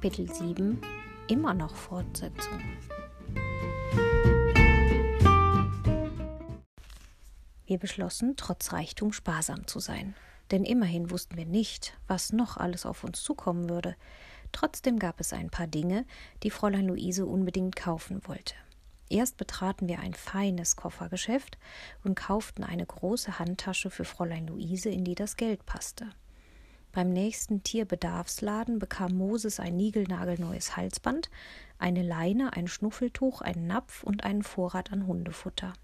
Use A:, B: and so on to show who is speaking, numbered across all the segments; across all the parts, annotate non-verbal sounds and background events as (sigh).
A: Kapitel 7 immer noch Fortsetzung. Wir beschlossen, trotz Reichtum sparsam zu sein, denn immerhin wussten wir nicht, was noch alles auf uns zukommen würde. Trotzdem gab es ein paar Dinge, die Fräulein Luise unbedingt kaufen wollte. Erst betraten wir ein feines Koffergeschäft und kauften eine große Handtasche für Fräulein Luise, in die das Geld passte. Beim nächsten Tierbedarfsladen bekam Moses ein niegelnagelneues Halsband, eine Leine, ein Schnuffeltuch, einen Napf und einen Vorrat an Hundefutter.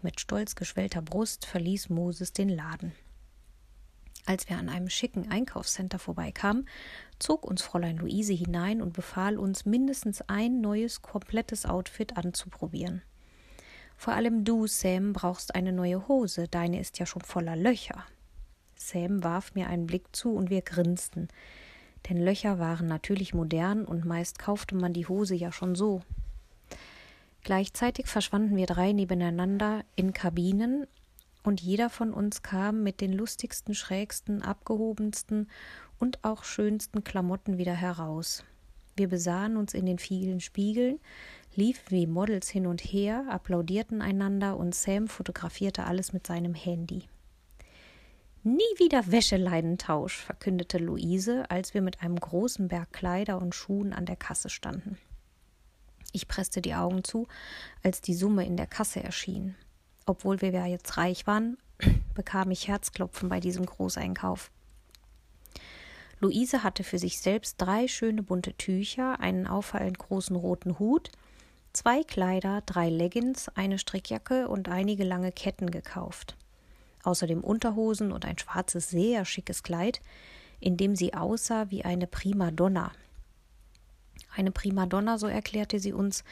A: Mit stolz geschwellter Brust verließ Moses den Laden. Als wir an einem schicken Einkaufscenter vorbeikamen, zog uns Fräulein Luise hinein und befahl uns, mindestens ein neues, komplettes Outfit anzuprobieren. Vor allem du, Sam, brauchst eine neue Hose, deine ist ja schon voller Löcher. Sam warf mir einen Blick zu und wir grinsten, denn Löcher waren natürlich modern und meist kaufte man die Hose ja schon so. Gleichzeitig verschwanden wir drei nebeneinander in Kabinen und jeder von uns kam mit den lustigsten, schrägsten, abgehobensten und auch schönsten Klamotten wieder heraus. Wir besahen uns in den vielen Spiegeln, liefen wie Models hin und her, applaudierten einander und Sam fotografierte alles mit seinem Handy. Nie wieder Wäscheleidentausch, verkündete Luise, als wir mit einem großen Berg Kleider und Schuhen an der Kasse standen. Ich presste die Augen zu, als die Summe in der Kasse erschien. Obwohl wir ja jetzt reich waren, (clears throat) bekam ich Herzklopfen bei diesem Großeinkauf. Luise hatte für sich selbst drei schöne bunte Tücher, einen auffallend großen roten Hut, zwei Kleider, drei Leggings, eine Strickjacke und einige lange Ketten gekauft außerdem Unterhosen und ein schwarzes, sehr schickes Kleid, in dem sie aussah wie eine Primadonna. Eine Primadonna, so erklärte sie uns,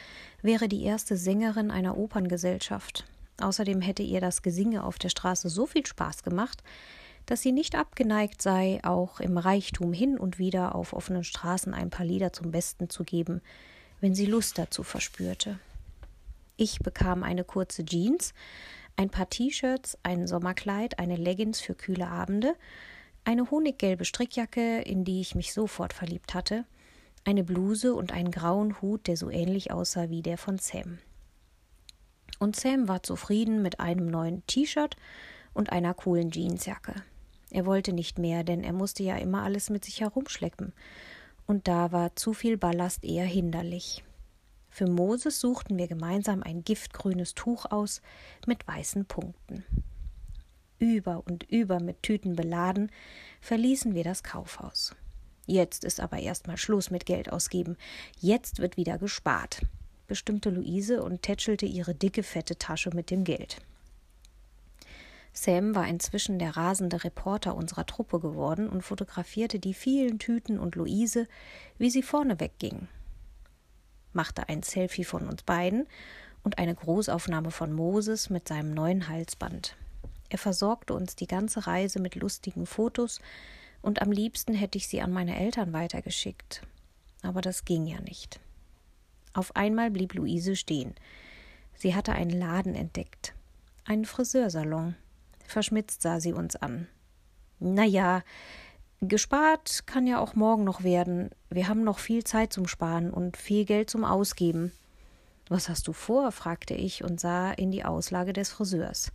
A: wäre die erste Sängerin einer Operngesellschaft. Außerdem hätte ihr das Gesinge auf der Straße so viel Spaß gemacht, dass sie nicht abgeneigt sei, auch im Reichtum hin und wieder auf offenen Straßen ein paar Lieder zum Besten zu geben, wenn sie Lust dazu verspürte. Ich bekam eine kurze Jeans, ein paar T-Shirts, ein Sommerkleid, eine Leggings für kühle Abende, eine honiggelbe Strickjacke, in die ich mich sofort verliebt hatte, eine Bluse und einen grauen Hut, der so ähnlich aussah wie der von Sam. Und Sam war zufrieden mit einem neuen T-Shirt und einer coolen Jeansjacke. Er wollte nicht mehr, denn er musste ja immer alles mit sich herumschleppen. Und da war zu viel Ballast eher hinderlich. Für Moses suchten wir gemeinsam ein giftgrünes Tuch aus mit weißen Punkten. Über und über mit Tüten beladen, verließen wir das Kaufhaus. Jetzt ist aber erstmal Schluss mit Geld ausgeben. Jetzt wird wieder gespart, bestimmte Luise und tätschelte ihre dicke, fette Tasche mit dem Geld. Sam war inzwischen der rasende Reporter unserer Truppe geworden und fotografierte die vielen Tüten und Luise, wie sie vorne wegging machte ein Selfie von uns beiden und eine Großaufnahme von Moses mit seinem neuen Halsband. Er versorgte uns die ganze Reise mit lustigen Fotos, und am liebsten hätte ich sie an meine Eltern weitergeschickt. Aber das ging ja nicht. Auf einmal blieb Luise stehen. Sie hatte einen Laden entdeckt. Einen Friseursalon. Verschmitzt sah sie uns an. Na ja, Gespart kann ja auch morgen noch werden. Wir haben noch viel Zeit zum Sparen und viel Geld zum Ausgeben. Was hast du vor? fragte ich und sah in die Auslage des Friseurs.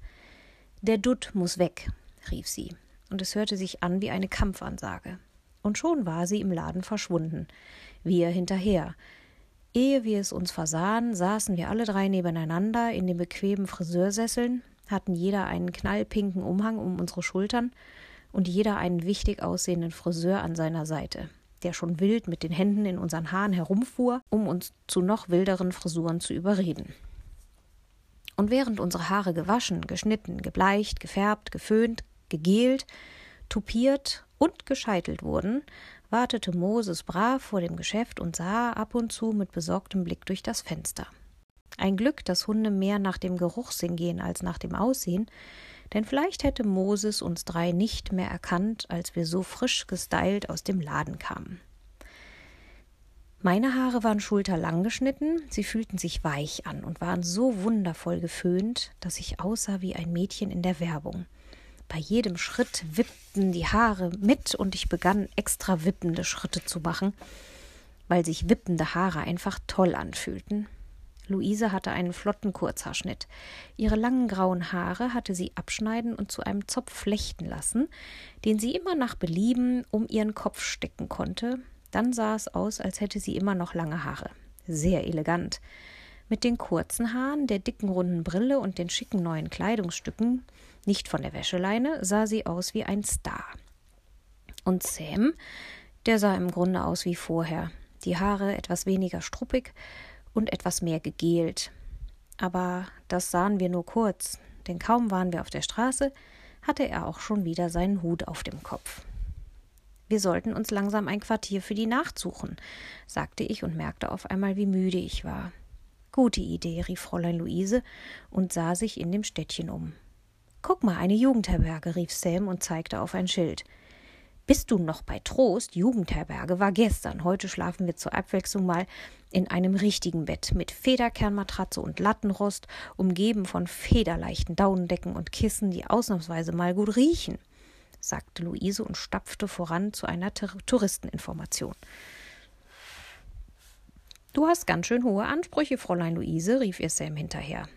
A: Der Dutt muss weg, rief sie, und es hörte sich an wie eine Kampfansage. Und schon war sie im Laden verschwunden, wir hinterher. Ehe wir es uns versahen, saßen wir alle drei nebeneinander in den bequemen Friseursesseln, hatten jeder einen knallpinken Umhang um unsere Schultern und jeder einen wichtig aussehenden Friseur an seiner Seite, der schon wild mit den Händen in unseren Haaren herumfuhr, um uns zu noch wilderen Frisuren zu überreden. Und während unsere Haare gewaschen, geschnitten, gebleicht, gefärbt, geföhnt, gegelt, tupiert und gescheitelt wurden, wartete Moses brav vor dem Geschäft und sah ab und zu mit besorgtem Blick durch das Fenster. Ein Glück, dass Hunde mehr nach dem Geruchssinn gehen als nach dem Aussehen, denn vielleicht hätte Moses uns drei nicht mehr erkannt, als wir so frisch gestylt aus dem Laden kamen. Meine Haare waren schulterlang geschnitten, sie fühlten sich weich an und waren so wundervoll geföhnt, dass ich aussah wie ein Mädchen in der Werbung. Bei jedem Schritt wippten die Haare mit und ich begann extra wippende Schritte zu machen. weil sich wippende Haare einfach toll anfühlten. Luise hatte einen flotten Kurzhaarschnitt. Ihre langen grauen Haare hatte sie abschneiden und zu einem Zopf flechten lassen, den sie immer nach Belieben um ihren Kopf stecken konnte. Dann sah es aus, als hätte sie immer noch lange Haare. Sehr elegant. Mit den kurzen Haaren, der dicken runden Brille und den schicken neuen Kleidungsstücken, nicht von der Wäscheleine, sah sie aus wie ein Star. Und Sam, der sah im Grunde aus wie vorher. Die Haare etwas weniger struppig und etwas mehr gegelt. Aber das sahen wir nur kurz, denn kaum waren wir auf der Straße, hatte er auch schon wieder seinen Hut auf dem Kopf. Wir sollten uns langsam ein Quartier für die Nacht suchen, sagte ich und merkte auf einmal, wie müde ich war. Gute Idee, rief Fräulein Luise und sah sich in dem Städtchen um. Guck mal, eine Jugendherberge, rief Sam und zeigte auf ein Schild. Bist du noch bei Trost? Jugendherberge war gestern. Heute schlafen wir zur Abwechslung mal in einem richtigen Bett mit Federkernmatratze und Lattenrost, umgeben von federleichten Daunendecken und Kissen, die ausnahmsweise mal gut riechen, sagte Luise und stapfte voran zu einer Touristeninformation. Du hast ganz schön hohe Ansprüche, Fräulein Luise, rief ihr Sam hinterher.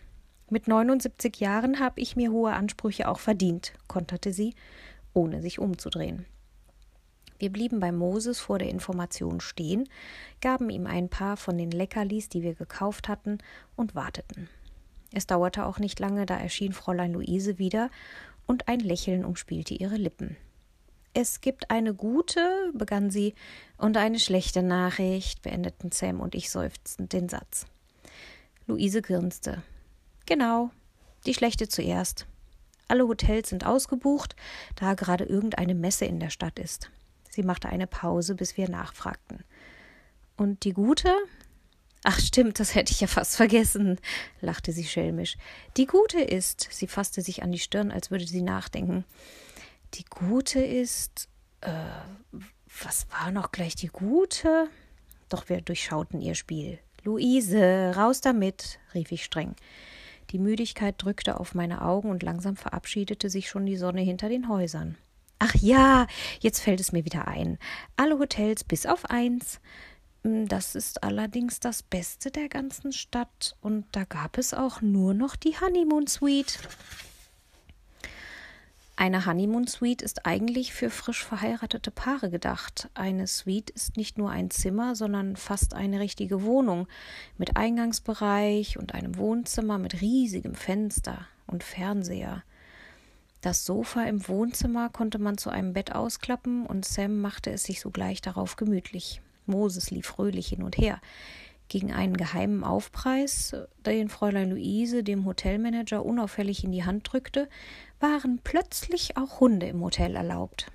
A: Mit 79 Jahren habe ich mir hohe Ansprüche auch verdient, konterte sie, ohne sich umzudrehen. Wir blieben bei Moses vor der Information stehen, gaben ihm ein paar von den Leckerlis, die wir gekauft hatten, und warteten. Es dauerte auch nicht lange, da erschien Fräulein Luise wieder, und ein Lächeln umspielte ihre Lippen. Es gibt eine gute, begann sie, und eine schlechte Nachricht, beendeten Sam und ich seufzend den Satz. Luise grinste. Genau, die schlechte zuerst. Alle Hotels sind ausgebucht, da gerade irgendeine Messe in der Stadt ist. Sie machte eine Pause, bis wir nachfragten. Und die gute? Ach stimmt, das hätte ich ja fast vergessen, lachte sie schelmisch. Die gute ist, sie fasste sich an die Stirn, als würde sie nachdenken. Die gute ist. Äh, was war noch gleich die gute? Doch wir durchschauten ihr Spiel. Luise, raus damit, rief ich streng. Die Müdigkeit drückte auf meine Augen und langsam verabschiedete sich schon die Sonne hinter den Häusern. Ach ja, jetzt fällt es mir wieder ein. Alle Hotels bis auf eins. Hm, das ist allerdings das Beste der ganzen Stadt und da gab es auch nur noch die Honeymoon Suite. Eine Honeymoon Suite ist eigentlich für frisch verheiratete Paare gedacht. Eine Suite ist nicht nur ein Zimmer, sondern fast eine richtige Wohnung mit Eingangsbereich und einem Wohnzimmer mit riesigem Fenster und Fernseher. Das Sofa im Wohnzimmer konnte man zu einem Bett ausklappen und Sam machte es sich sogleich darauf gemütlich. Moses lief fröhlich hin und her. Gegen einen geheimen Aufpreis, den Fräulein Luise dem Hotelmanager unauffällig in die Hand drückte, waren plötzlich auch Hunde im Hotel erlaubt.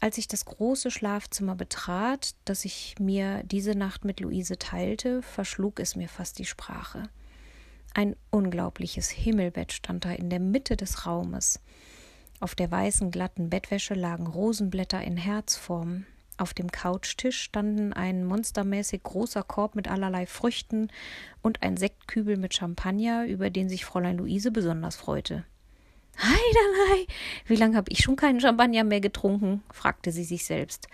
A: Als ich das große Schlafzimmer betrat, das ich mir diese Nacht mit Luise teilte, verschlug es mir fast die Sprache. Ein unglaubliches Himmelbett stand da in der Mitte des Raumes. Auf der weißen, glatten Bettwäsche lagen Rosenblätter in Herzform. Auf dem Couchtisch standen ein monstermäßig großer Korb mit allerlei Früchten und ein Sektkübel mit Champagner, über den sich Fräulein Luise besonders freute. Heidelei, wie lange habe ich schon keinen Champagner mehr getrunken? fragte sie sich selbst.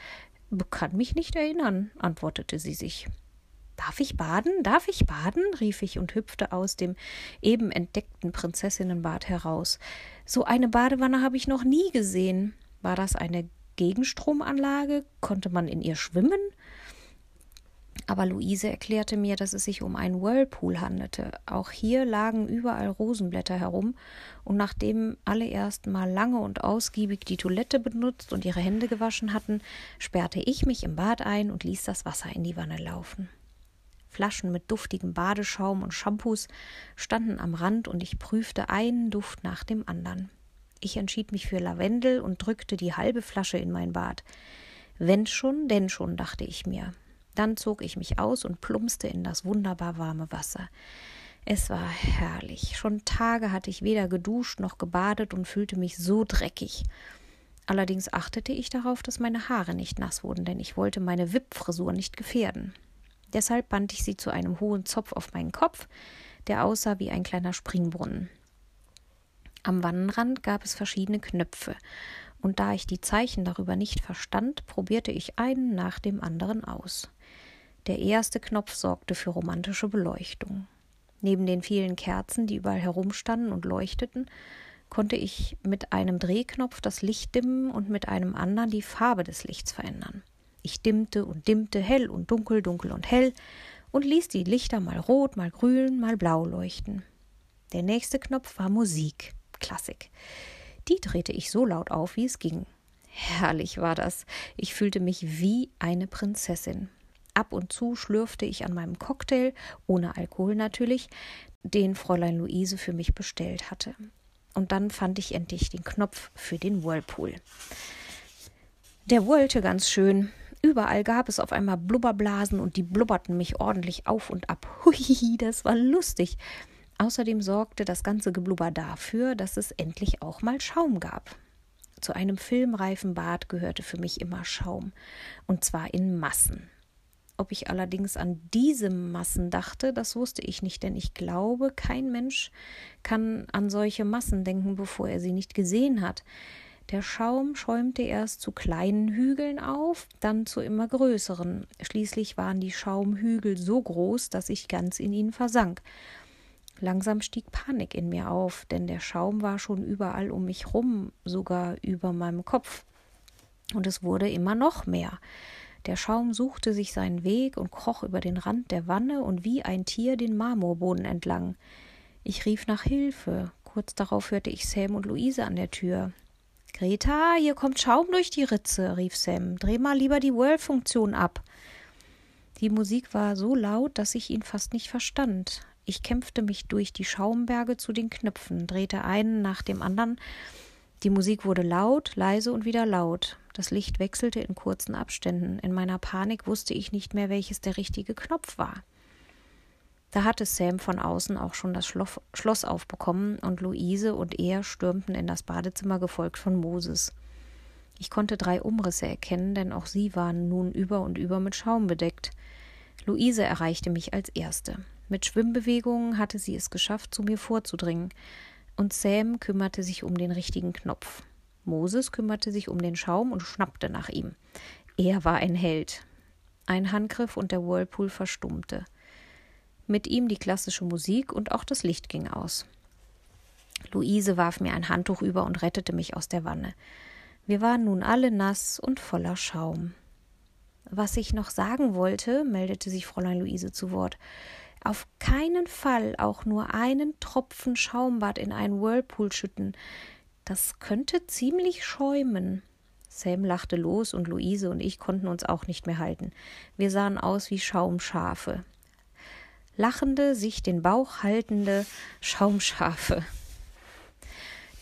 A: Kann mich nicht erinnern, antwortete sie sich. Darf ich baden? Darf ich baden? rief ich und hüpfte aus dem eben entdeckten Prinzessinnenbad heraus. So eine Badewanne habe ich noch nie gesehen. War das eine Gegenstromanlage? Konnte man in ihr schwimmen? Aber Luise erklärte mir, dass es sich um einen Whirlpool handelte. Auch hier lagen überall Rosenblätter herum, und nachdem alle erst mal lange und ausgiebig die Toilette benutzt und ihre Hände gewaschen hatten, sperrte ich mich im Bad ein und ließ das Wasser in die Wanne laufen. Flaschen mit duftigem Badeschaum und Shampoos standen am Rand und ich prüfte einen Duft nach dem anderen. Ich entschied mich für Lavendel und drückte die halbe Flasche in mein Bad. Wenn schon, denn schon, dachte ich mir. Dann zog ich mich aus und plumpste in das wunderbar warme Wasser. Es war herrlich. Schon Tage hatte ich weder geduscht noch gebadet und fühlte mich so dreckig. Allerdings achtete ich darauf, dass meine Haare nicht nass wurden, denn ich wollte meine Wippfrisur nicht gefährden. Deshalb band ich sie zu einem hohen Zopf auf meinen Kopf, der aussah wie ein kleiner Springbrunnen. Am Wannenrand gab es verschiedene Knöpfe, und da ich die Zeichen darüber nicht verstand, probierte ich einen nach dem anderen aus. Der erste Knopf sorgte für romantische Beleuchtung. Neben den vielen Kerzen, die überall herumstanden und leuchteten, konnte ich mit einem Drehknopf das Licht dimmen und mit einem anderen die Farbe des Lichts verändern. Ich dimmte und dimmte, hell und dunkel, dunkel und hell, und ließ die Lichter mal rot, mal grün, mal blau leuchten. Der nächste Knopf war Musik, Klassik. Die drehte ich so laut auf, wie es ging. Herrlich war das. Ich fühlte mich wie eine Prinzessin. Ab und zu schlürfte ich an meinem Cocktail, ohne Alkohol natürlich, den Fräulein Luise für mich bestellt hatte. Und dann fand ich endlich den Knopf für den Whirlpool. Der wollte ganz schön. Überall gab es auf einmal Blubberblasen und die blubberten mich ordentlich auf und ab. (laughs) Hui, das war lustig. Außerdem sorgte das ganze Geblubber dafür, dass es endlich auch mal Schaum gab. Zu einem filmreifen Bad gehörte für mich immer Schaum, und zwar in Massen. Ob ich allerdings an diese Massen dachte, das wusste ich nicht, denn ich glaube, kein Mensch kann an solche Massen denken, bevor er sie nicht gesehen hat. Der Schaum schäumte erst zu kleinen Hügeln auf, dann zu immer größeren. Schließlich waren die Schaumhügel so groß, dass ich ganz in ihnen versank. Langsam stieg Panik in mir auf, denn der Schaum war schon überall um mich rum, sogar über meinem Kopf. Und es wurde immer noch mehr. Der Schaum suchte sich seinen Weg und kroch über den Rand der Wanne und wie ein Tier den Marmorboden entlang. Ich rief nach Hilfe. Kurz darauf hörte ich Sam und Luise an der Tür. Greta, hier kommt Schaum durch die Ritze, rief Sam. Dreh mal lieber die Whirl-Funktion ab. Die Musik war so laut, dass ich ihn fast nicht verstand. Ich kämpfte mich durch die Schaumberge zu den Knöpfen, drehte einen nach dem anderen. Die Musik wurde laut, leise und wieder laut. Das Licht wechselte in kurzen Abständen. In meiner Panik wusste ich nicht mehr, welches der richtige Knopf war. Da hatte Sam von außen auch schon das Schloss aufbekommen und Luise und er stürmten in das Badezimmer, gefolgt von Moses. Ich konnte drei Umrisse erkennen, denn auch sie waren nun über und über mit Schaum bedeckt. Luise erreichte mich als Erste. Mit Schwimmbewegungen hatte sie es geschafft, zu mir vorzudringen, und Sam kümmerte sich um den richtigen Knopf. Moses kümmerte sich um den Schaum und schnappte nach ihm. Er war ein Held. Ein Handgriff und der Whirlpool verstummte. Mit ihm die klassische Musik und auch das Licht ging aus. Luise warf mir ein Handtuch über und rettete mich aus der Wanne. Wir waren nun alle nass und voller Schaum. Was ich noch sagen wollte, meldete sich Fräulein Luise zu Wort. Auf keinen Fall auch nur einen Tropfen Schaumbad in einen Whirlpool schütten. Das könnte ziemlich schäumen. Sam lachte los und Luise und ich konnten uns auch nicht mehr halten. Wir sahen aus wie Schaumschafe. Lachende, sich den Bauch haltende Schaumschafe.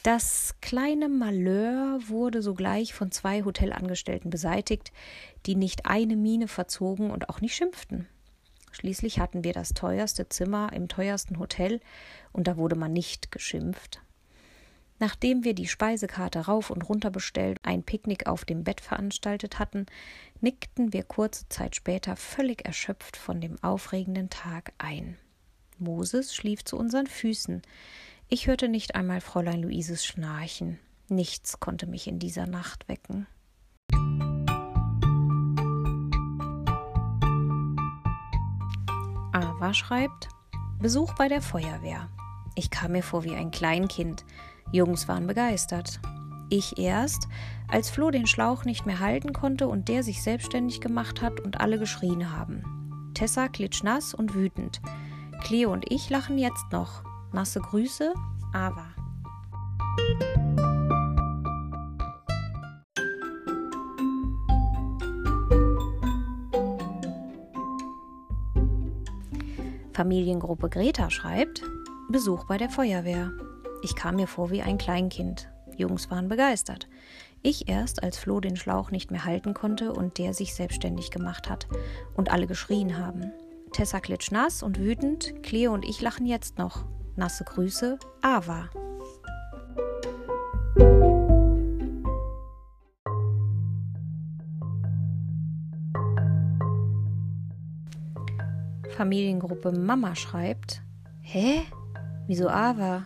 A: Das kleine Malheur wurde sogleich von zwei Hotelangestellten beseitigt, die nicht eine Miene verzogen und auch nicht schimpften. Schließlich hatten wir das teuerste Zimmer im teuersten Hotel, und da wurde man nicht geschimpft. Nachdem wir die Speisekarte rauf und runter bestellt, ein Picknick auf dem Bett veranstaltet hatten, nickten wir kurze Zeit später völlig erschöpft von dem aufregenden Tag ein. Moses schlief zu unseren Füßen. Ich hörte nicht einmal Fräulein Luises Schnarchen. Nichts konnte mich in dieser Nacht wecken. Ava schreibt Besuch bei der Feuerwehr. Ich kam mir vor wie ein Kleinkind. Jungs waren begeistert. Ich erst, als Flo den Schlauch nicht mehr halten konnte und der sich selbstständig gemacht hat und alle geschrien haben. Tessa klitschnass und wütend. Cleo und ich lachen jetzt noch. Nasse Grüße, Ava. Familiengruppe Greta schreibt: Besuch bei der Feuerwehr. Ich kam mir vor wie ein Kleinkind. Jungs waren begeistert. Ich erst, als Flo den Schlauch nicht mehr halten konnte und der sich selbstständig gemacht hat und alle geschrien haben. Tessa klitschnass und wütend, Cleo und ich lachen jetzt noch. Nasse Grüße, Ava. Familiengruppe Mama schreibt: Hä? Wieso Ava?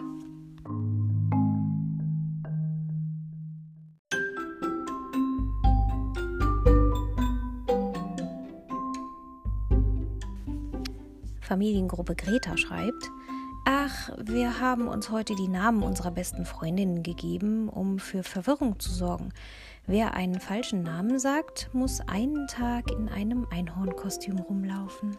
A: Familiengruppe Greta schreibt, Ach, wir haben uns heute die Namen unserer besten Freundinnen gegeben, um für Verwirrung zu sorgen. Wer einen falschen Namen sagt, muss einen Tag in einem Einhornkostüm rumlaufen.